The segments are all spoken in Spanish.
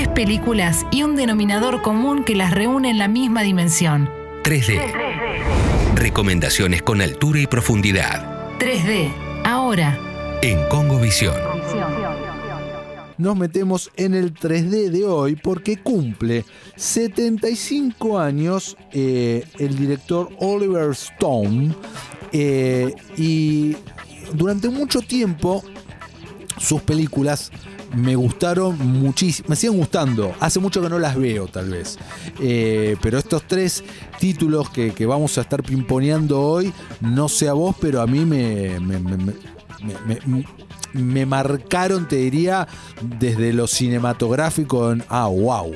Tres películas y un denominador común que las reúne en la misma dimensión. 3D. Recomendaciones con altura y profundidad. 3D. Ahora. En Congo Visión. Nos metemos en el 3D de hoy porque cumple 75 años eh, el director Oliver Stone eh, y durante mucho tiempo sus películas me gustaron muchísimo, me siguen gustando. Hace mucho que no las veo, tal vez. Eh, pero estos tres títulos que, vamos a estar pimponeando hoy, no sé a vos, pero a mí me, me, marcaron, te diría, desde lo cinematográfico en, ah, wow.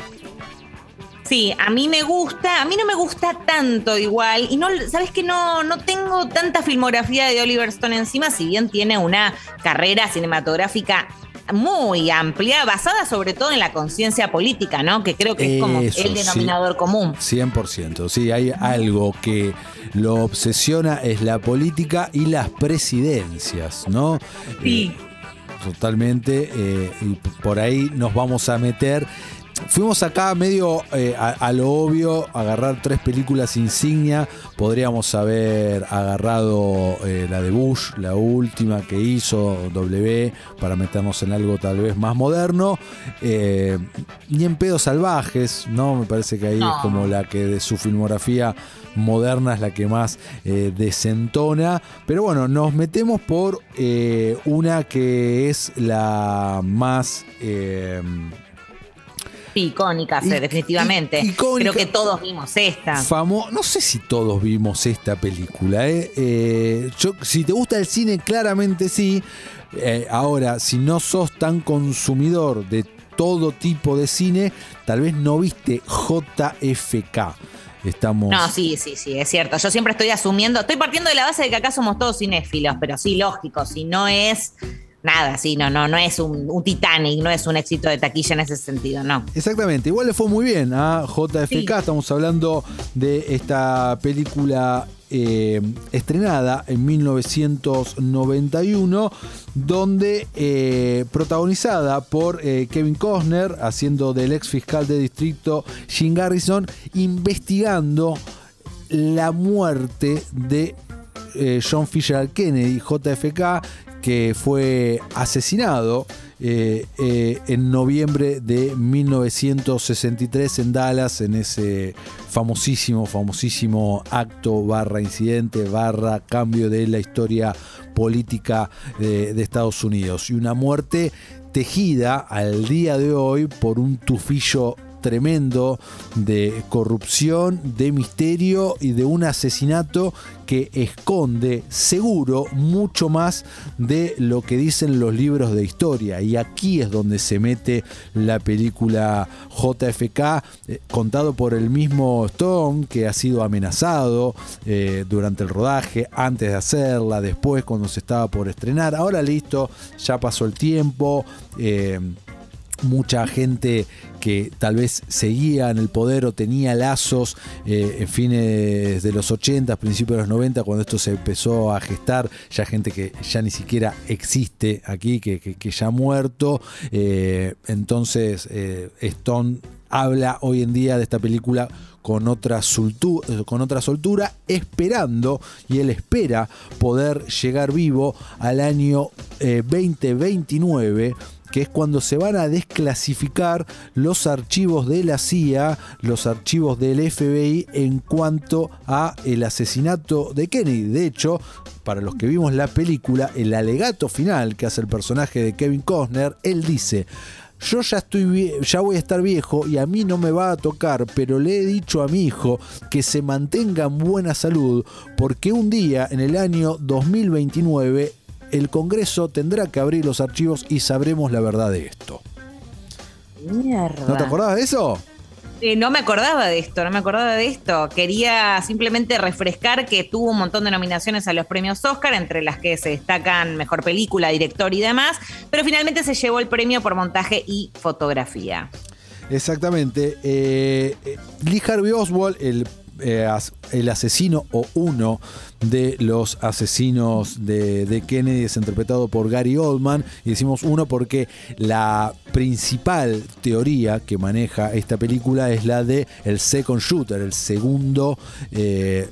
Sí, a mí me gusta, a mí no me gusta tanto igual, y no, sabes que no, no tengo tanta filmografía de Oliver Stone encima, si bien tiene una carrera cinematográfica muy amplia, basada sobre todo en la conciencia política, ¿no? Que creo que es como el denominador común. 100%, sí, hay algo que lo obsesiona, es la política y las presidencias, ¿no? Sí. Eh, totalmente, eh, y por ahí nos vamos a meter fuimos acá medio eh, a, lo obvio, agarrar tres películas insignia. Podríamos haber agarrado eh, la de Bush, la última que hizo W, para meternos en algo tal vez más moderno. Eh, ni en pedos salvajes, ¿no? Me parece que ahí es como la que de su filmografía moderna es la que más desentona. Pero bueno, nos metemos por una que es la más icónica, definitivamente. Creo que todos vimos esta. no sé si todos vimos esta película. ¿eh? Eh, si te gusta el cine, claramente sí. Eh, ahora, si no sos tan consumidor de todo tipo de cine, tal vez no viste JFK. Estamos... No, sí, sí, sí, es cierto. Yo siempre estoy asumiendo, estoy partiendo de la base de que acá somos todos cinéfilos, pero sí, lógico, si no es nada, sí, no, no, no es un, Titanic, no es un éxito de taquilla en ese sentido, no. Exactamente, igual le fue muy bien a JFK, estamos hablando de esta película eh, estrenada en 1991, donde eh, protagonizada por eh, Kevin Costner, haciendo del ex fiscal de distrito Jim Garrison, investigando la muerte de John Fisher Kennedy, JFK, que fue asesinado eh, eh, en noviembre de 1963 en Dallas, en ese famosísimo, famosísimo acto barra incidente, barra cambio de la historia política de, de Estados Unidos. Y una muerte tejida al día de hoy por un tufillo tremendo de corrupción, de misterio y de un asesinato que esconde seguro mucho más de lo que dicen los libros de historia. Y aquí es donde se mete la película JFK, eh, contado por el mismo Stone, que ha sido amenazado eh, durante el rodaje, antes de hacerla, después cuando se estaba por estrenar. Ahora listo, ya pasó el tiempo. Eh, mucha gente que tal vez seguía en el poder o tenía lazos eh, en fines de los 80, principios de los 90, cuando esto se empezó a gestar, ya gente que ya ni siquiera existe aquí, que, ya ha muerto. Eh, entonces, eh, Stone habla hoy en día de esta película con otra, con otra soltura, esperando, y él espera poder llegar vivo al año 2029 que es cuando se van a desclasificar los archivos de la CIA, los archivos del FBI en cuanto a el asesinato de Kennedy. De hecho, para los que vimos la película, el alegato final que hace el personaje de Kevin Costner, él dice, yo ya estoy ya voy a estar viejo y a mí no me va a tocar, pero le he dicho a mi hijo que se mantenga en buena salud porque un día en el año 2029 el Congreso tendrá que abrir los archivos y sabremos la verdad de esto. Mierda. ¿No te acordabas de eso? Eh, no me acordaba de esto, no me acordaba de esto. Quería simplemente refrescar que tuvo un montón de nominaciones a los premios Oscar, entre las que se destacan Mejor Película, Director y demás, pero finalmente se llevó el premio por montaje y fotografía. Exactamente. Eh, eh, Lee Harvey Oswald, el eh, el asesino o uno de los asesinos de, de Kennedy es interpretado por Gary Oldman. Y decimos uno porque la principal teoría que maneja esta película es la de el second shooter, el segundo eh,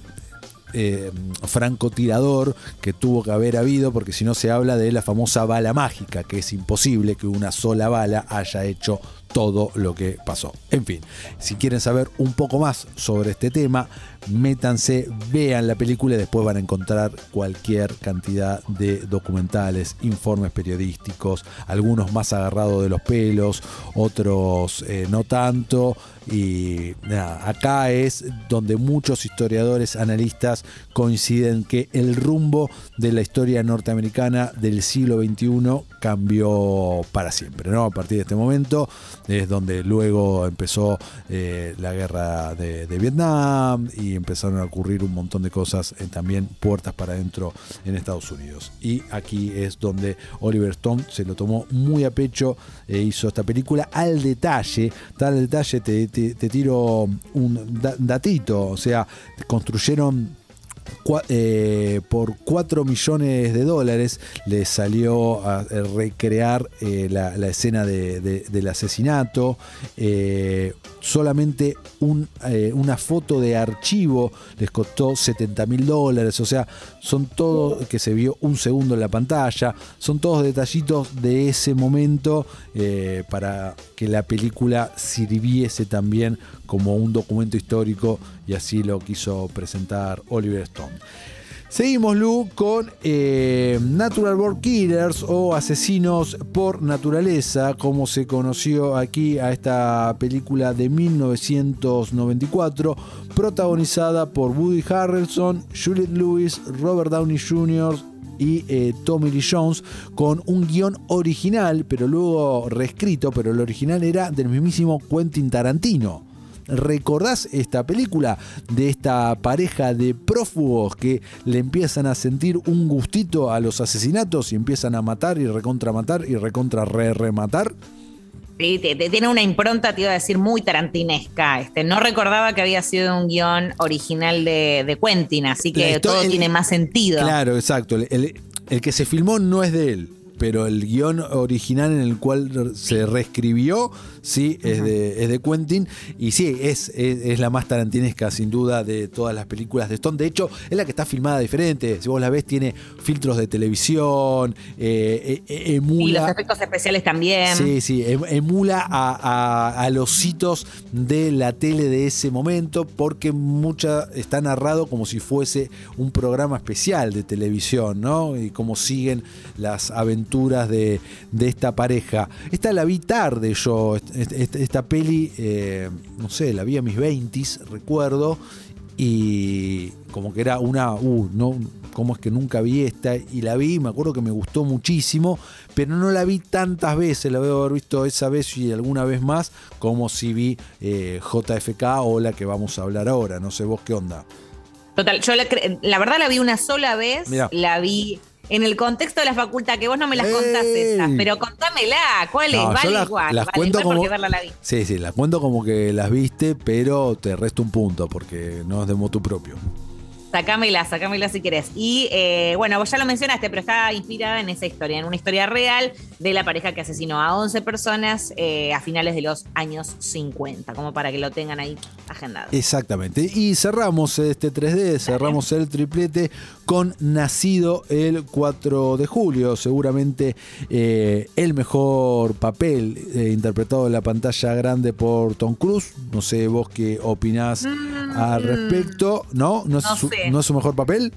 eh, francotirador que tuvo que haber habido, porque si no se habla de la famosa bala mágica, que es imposible que una sola bala haya hecho todo lo que pasó. En fin, si quieren saber un poco más sobre este tema, métanse, vean la película y después van a encontrar cualquier cantidad de documentales, informes periodísticos, algunos más agarrados de los pelos, otros eh, no tanto. Y nada, acá es donde muchos historiadores, analistas coinciden que el rumbo de la historia norteamericana del siglo XXI cambió para siempre. ¿no? A partir de este momento es donde luego empezó eh, la guerra de, de Vietnam y empezaron a ocurrir un montón de cosas eh, también puertas para adentro en Estados Unidos. Y aquí es donde Oliver Stone se lo tomó muy a pecho, e hizo esta película al detalle, tal detalle te, te- tiro un da- datito, o sea, construyeron eh, por 4 millones de dólares le salió a eh, recrear eh, la, escena de- de- del asesinato. Solamente un, una foto de archivo les costó 70 mil dólares. O sea, son todo que se vio un segundo en la pantalla. Son todos detallitos de ese momento para que la película sirviese también como un documento histórico y así lo quiso presentar Oliver Stone. Seguimos, Lu, con eh, Natural Born Killers o Asesinos por Naturaleza, como se conoció aquí a esta película de 1994, protagonizada por Woody Harrelson, Juliette Lewis, Robert Downey Jr., y eh, Tommy Lee Jones con un guion original, pero luego reescrito, pero el original era del mismísimo Quentin Tarantino. ¿Recordás esta película de esta pareja de prófugos que le empiezan a sentir un gustito a los asesinatos y empiezan a matar y recontramatar y recontra re rematar? Sí, tiene una impronta, te iba a decir, muy tarantinesca. Este, no recordaba que había sido un guion original de, de Quentin, así que todo el- tiene más sentido. Claro, exacto. El, el- el que se filmó no es de él, pero el guion original en el cual se reescribió, sí, es de, es de Quentin. Y sí, es, es, es la más tarantinesca, sin duda, de todas las películas de Stone. De hecho, es la que está filmada diferente. Si vos la ves, tiene filtros de televisión, eh, eh, Y emula. los efectos especiales también. Sí, sí, em- emula a, a- a los hitos de la tele de ese momento porque mucha está narrado como si fuese un programa especial de televisión, ¿no? Y cómo siguen las aventuras de, de esta pareja. Esta la vi tarde yo, est- est- esta peli, eh, no sé, la vi a mis 20 recuerdo, y como que era una, uh, no, cómo es que nunca vi esta y la vi, me acuerdo que me gustó muchísimo, pero no la vi tantas veces, la debo haber visto esa vez y alguna vez más, como si vi eh, JFK o la que vamos a hablar ahora, no sé vos qué onda. Total, yo la, la verdad la vi una sola vez, Mirá. la vi en el contexto de la facultad, que vos no me las contás esas, pero contámela, ¿cuál es? No, vale las- igual, las vale cuento igual como- porque verla la vi. Sí, sí, las cuento como que las viste, pero te resto un punto porque no es de motu propio. Sacámela, sacámela si querés. Y eh, bueno, vos ya lo mencionaste, pero está inspirada en esa historia, en una historia real de la pareja que asesinó a 11 personas eh, a finales de los años 50, como para que lo tengan ahí agendado. Exactamente. Y cerramos este 3D, cerramos el triplete con Nacido el 4 de julio. Seguramente eh, el mejor papel eh, interpretado en la pantalla grande por Tom Cruise. No sé vos qué opinás al respecto. ¿No? ¿No es, Mm. No su, sé. ¿no es su mejor papel?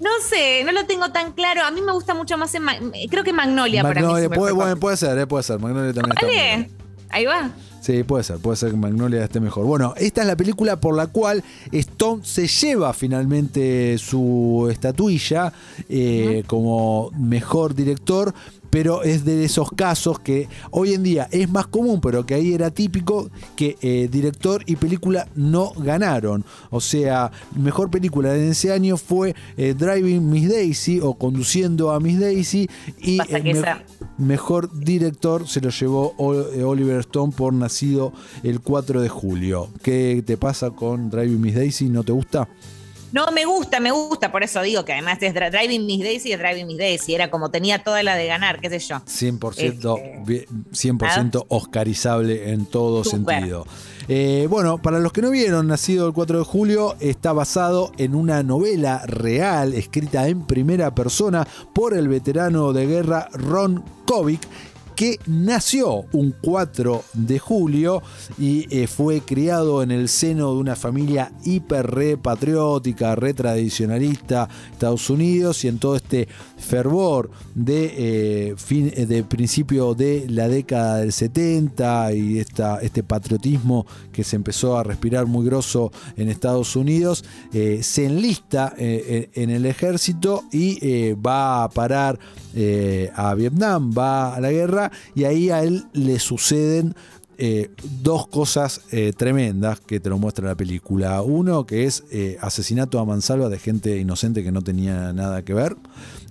No sé, no lo tengo tan claro. A mí me gusta mucho más en Ma- creo que Magnolia, para mí. Magnolia, es su puede, bueno, ser, eh, puede ser. Magnolia también está Vale, bien. ahí va. Sí, puede ser, puede ser que Magnolia esté mejor. Bueno, esta es la película por la cual Stone se lleva finalmente su estatuilla eh, como mejor director, pero es de esos casos que hoy en día es más común, pero que ahí era típico que eh, director y película no ganaron. O sea, mejor película de ese año fue eh, Driving Miss Daisy o Conduciendo a Miss Daisy y me- esa- mejor director se lo llevó eh, Oliver Stone por Nacido el 4 de julio. ¿Qué te pasa con Driving Miss Daisy? ¿No te gusta? No, me gusta, me gusta, por eso digo que además es Dri- Driving Miss Daisy, es Driving Miss Daisy, era como tenía toda la de ganar, qué sé yo. 100%, Este, bien- 100% oscarizable en todo sentido. Eh, bueno, para los que no vieron, Nacido el 4 de julio, está basado en una novela real escrita en primera persona por el veterano de guerra Ron Kovic que nació un 4 de julio y eh, fue criado en el seno de una familia hiper re patriótica, re tradicionalista, Estados Unidos, y en todo este fervor de, eh, fin, eh, principio de la década del 70 y esta, este patriotismo que se empezó a respirar muy grosso en Estados Unidos, eh, se enlista en el ejército y va a parar a Vietnam, va a la guerra y ahí a él le suceden eh, dos cosas eh, tremendas que te lo muestra la película. Uno que es eh, asesinato a mansalva de gente inocente que no tenía nada que ver.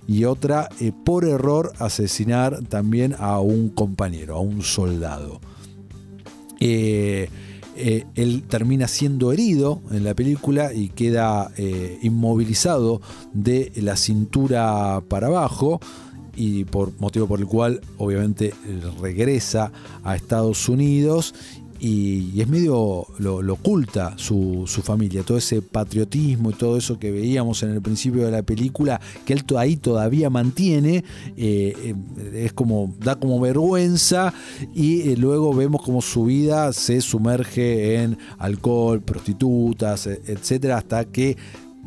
Y otra, por error, asesinar también a un compañero, a un soldado. Él termina siendo herido en la película y queda inmovilizado de la cintura para abajo y por motivo por el cual obviamente regresa a Estados Unidos y, es medio lo, oculta su, familia, todo ese patriotismo y todo eso que veíamos en el principio de la película, que él ahí todavía mantiene, eh, eh, es como, da como vergüenza y eh, luego vemos como su vida se sumerge en alcohol, prostitutas, e- etcétera, hasta que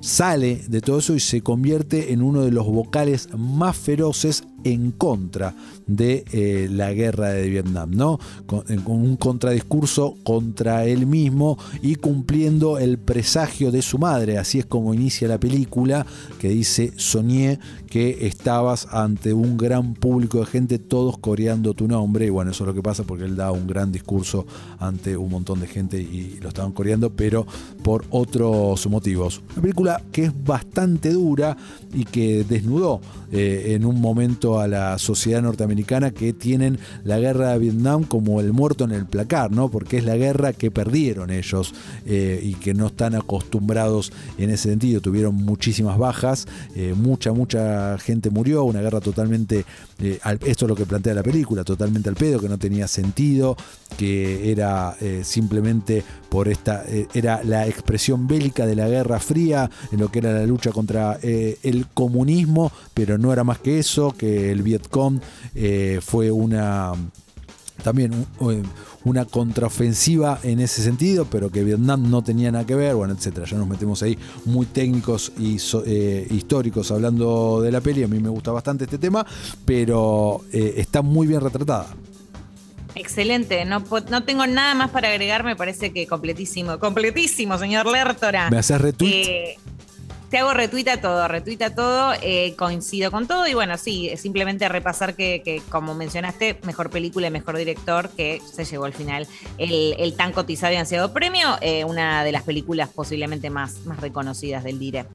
sale de todo eso y se convierte en uno de los vocales más feroces en contra de eh, la guerra de Vietnam, ¿no? Con, un contradiscurso contra él mismo y cumpliendo el presagio de su madre. Así es como inicia la película, que dice, soñé que estabas ante un gran público de gente, todos coreando tu nombre. Y bueno, eso es lo que pasa porque él da un gran discurso ante un montón de gente y lo estaban coreando, pero por otros motivos. Una película que es bastante dura y que desnudó eh, en un momento a la sociedad norteamericana que tienen la guerra de Vietnam como el muerto en el placar, ¿no? Porque es la guerra que perdieron ellos eh, y que no están acostumbrados en ese sentido. Tuvieron muchísimas bajas, eh, mucha, mucha gente murió, una guerra totalmente, eh, esto es lo que plantea la película, totalmente al pedo, que no tenía sentido, que era eh, simplemente por esta, eh, era la expresión bélica de la Guerra Fría, en lo que era la lucha contra el comunismo, pero no era más que eso, que el Vietcong fue una también un- eh, una contraofensiva en ese sentido, pero que Vietnam no tenía nada que ver, bueno, etcétera. Ya nos metemos ahí muy técnicos y so- eh, históricos hablando de la peli. A mí me gusta bastante este tema, pero eh, está muy bien retratada. Excelente, no, no tengo nada más para agregar, me parece que completísimo, completísimo, señor Lertora. ¿Me haces retweet? Eh, te hago retuita todo, retuita todo, eh, coincido con todo y bueno, sí, simplemente repasar que, que, como mencionaste, mejor película y mejor director que se llevó al final el, el tan cotizado y ansiado premio, eh, una de las películas posiblemente más, más reconocidas del Dire.